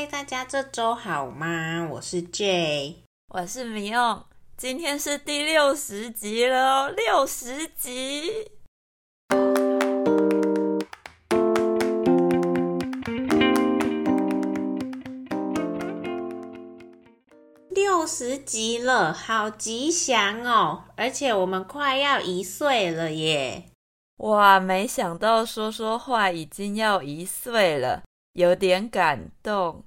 嗨，大家这周好吗？我是 J，我是米用，今天是第六十集了哦，六十集。六十集了，好吉祥哦！而且我们快要一岁了耶！哇，没想到说说话已经要一岁了。有点感动，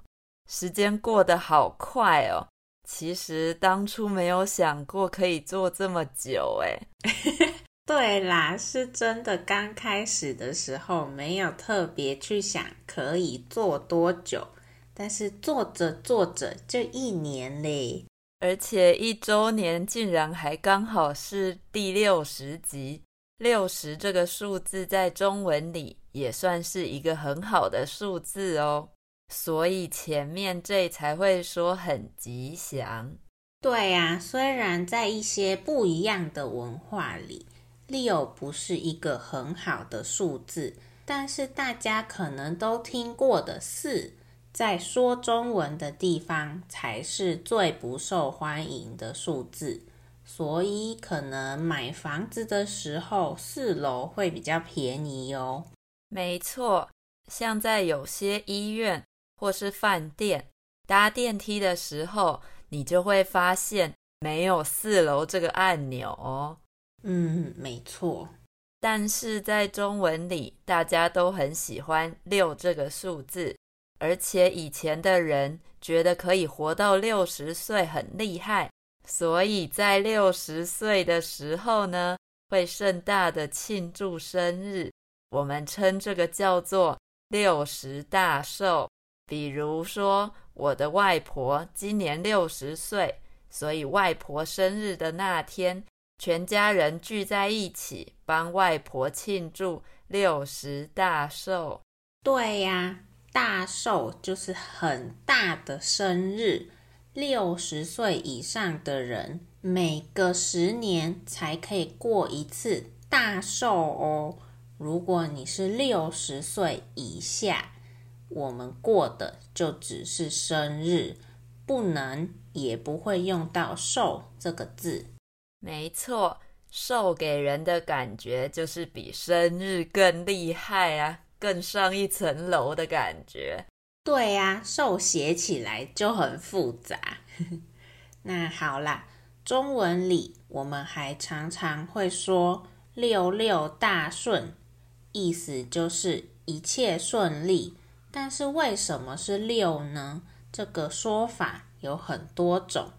时间过得好快哦。其实当初没有想过可以做这么久，哎。对啦，是真的。刚开始的时候没有特别去想可以做多久，但是做着做着就一年嘞。而且一周年竟然还刚好是第六十集。六十这个数字在中文里也算是一个很好的数字哦，所以前面这才会说很吉祥。对呀，虽然在一些不一样的文化里，六不是一个很好的数字，但是大家可能都听过的四，在说中文的地方才是最不受欢迎的数字。所以可能买房子的时候，四楼会比较便宜哦。没错，像在有些医院或是饭店搭电梯的时候，你就会发现没有四楼这个按钮哦。嗯，没错。但是在中文里，大家都很喜欢六这个数字，而且以前的人觉得可以活到六十岁很厉害。所以在六十岁的时候呢，会盛大的庆祝生日，我们称这个叫做六十大寿。比如说，我的外婆今年六十岁，所以外婆生日的那天，全家人聚在一起，帮外婆庆祝六十大寿。对呀，大寿就是很大的生日。六十岁以上的人，每隔十年才可以过一次大寿哦。如果你是六十岁以下，我们过的就只是生日，不能也不会用到“寿”这个字。没错，寿给人的感觉就是比生日更厉害啊，更上一层楼的感觉。对呀，寿写起来就很复杂。那好啦，中文里我们还常常会说“六六大顺”，意思就是一切顺利。但是为什么是六呢？这个说法有很多种，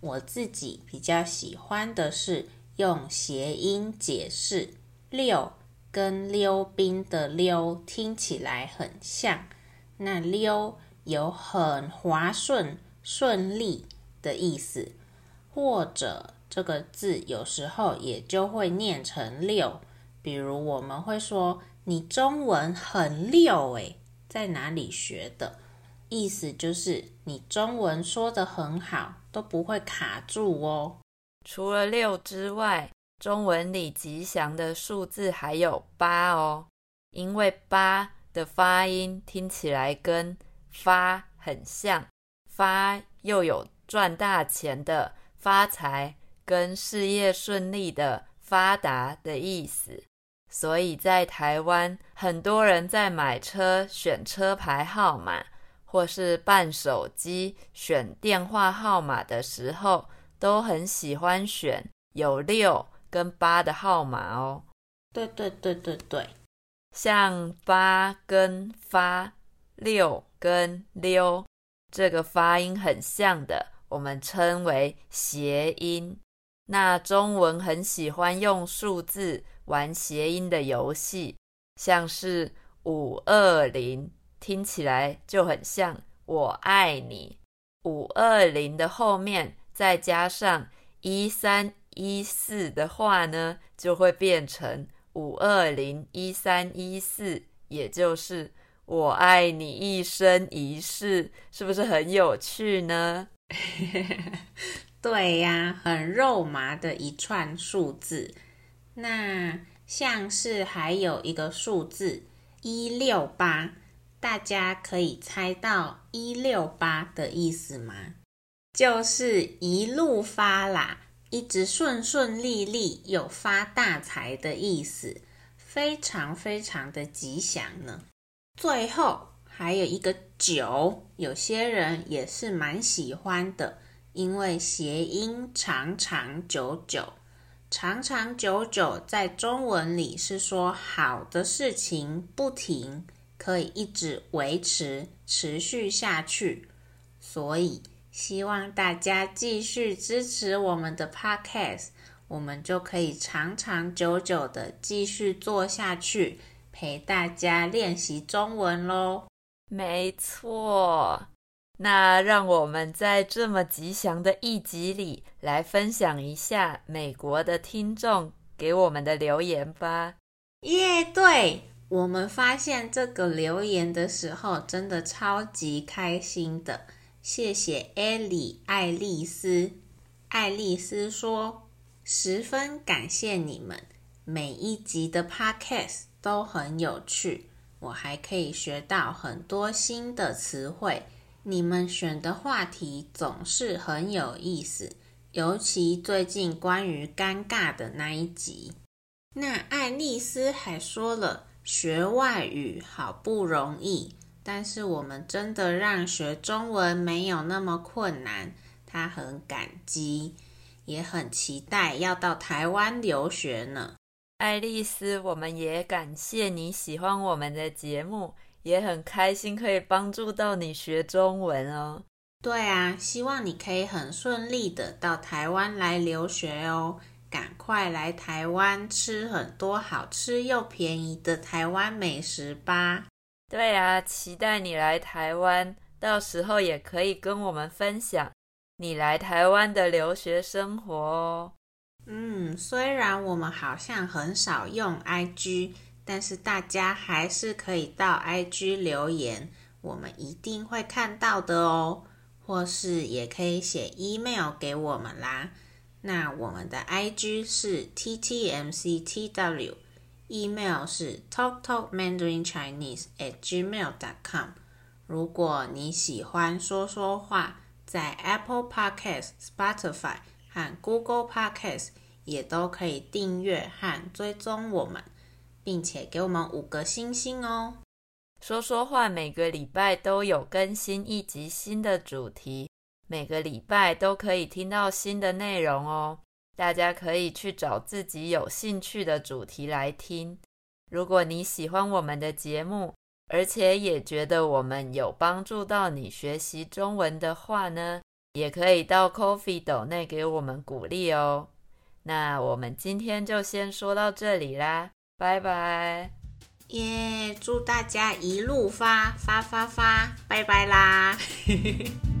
我自己比较喜欢的是用谐音解释。六跟溜冰的溜听起来很像。那溜有很滑顺、顺利的意思，或者这个字有时候也就会念成溜。比如我们会说：“你中文很溜诶，在哪里学的？”意思就是你中文说得很好，都不会卡住哦。除了六之外，中文里吉祥的数字还有八哦，因为八。的发音听起来跟发很像，发又有赚大钱的发财跟事业顺利的发达的意思，所以在台湾，很多人在买车选车牌号码，或是办手机选电话号码的时候，都很喜欢选有六跟八的号码哦。对对对对对。像八跟发、六跟溜，这个发音很像的，我们称为谐音。那中文很喜欢用数字玩谐音的游戏，像是五二零，听起来就很像“我爱你”。五二零的后面再加上一三一四的话呢，就会变成。五二零一三一四，也就是我爱你一生一世，是不是很有趣呢？对呀，很肉麻的一串数字。那像是还有一个数字一六八，大家可以猜到一六八的意思吗？就是一路发啦，一直顺顺利利有发大财的意思，非常非常的吉祥呢。最后还有一个九，有些人也是蛮喜欢的，因为谐音长长久久。长长久久在中文里是说好的事情不停，可以一直维持持续下去，所以希望大家继续支持我们的 Podcast，我们就可以长长久久的继续做下去，陪大家练习中文喽。没错。那让我们在这么吉祥的一集里来分享一下美国的听众给我们的留言吧。耶对，我们发现这个留言的时候，真的超级开心的。谢谢艾莉爱丽丝，爱丽丝说，十分感谢你们，每一集的 Podcast 都很有趣，我还可以学到很多新的词汇。你们选的话题总是很有意思，尤其最近关于尴尬的那一集。那爱丽丝还说了，学外语好不容易，但是我们真的让学中文没有那么困难。她很感激，也很期待要到台湾留学呢。爱丽丝，我们也感谢你喜欢我们的节目。也很开心可以帮助到你学中文哦。对啊，希望你可以很顺利的到台湾来留学哦。赶快来台湾吃很多好吃又便宜的台湾美食吧。对啊，期待你来台湾，到时候也可以跟我们分享你来台湾的留学生活哦。嗯，虽然我们好像很少用 IG。但是大家还是可以到 IG 留言，我们一定会看到的哦。或是也可以写 email 给我们啦。那我们的 IG 是 ttmctw，email 是 talktalkmandaриnchinese@gmail.com。如果你喜欢说说话，在 Apple Podcast、Spotify 和 Google Podcast 也都可以订阅和追踪我们。并且给我们五个星星哦！说说话每个礼拜都有更新一集新的主题，每个礼拜都可以听到新的内容哦。大家可以去找自己有兴趣的主题来听。如果你喜欢我们的节目，而且也觉得我们有帮助到你学习中文的话呢，也可以到 Coffee 斗内给我们鼓励哦。那我们今天就先说到这里啦。拜拜，耶！祝大家一路发发发发，拜拜啦！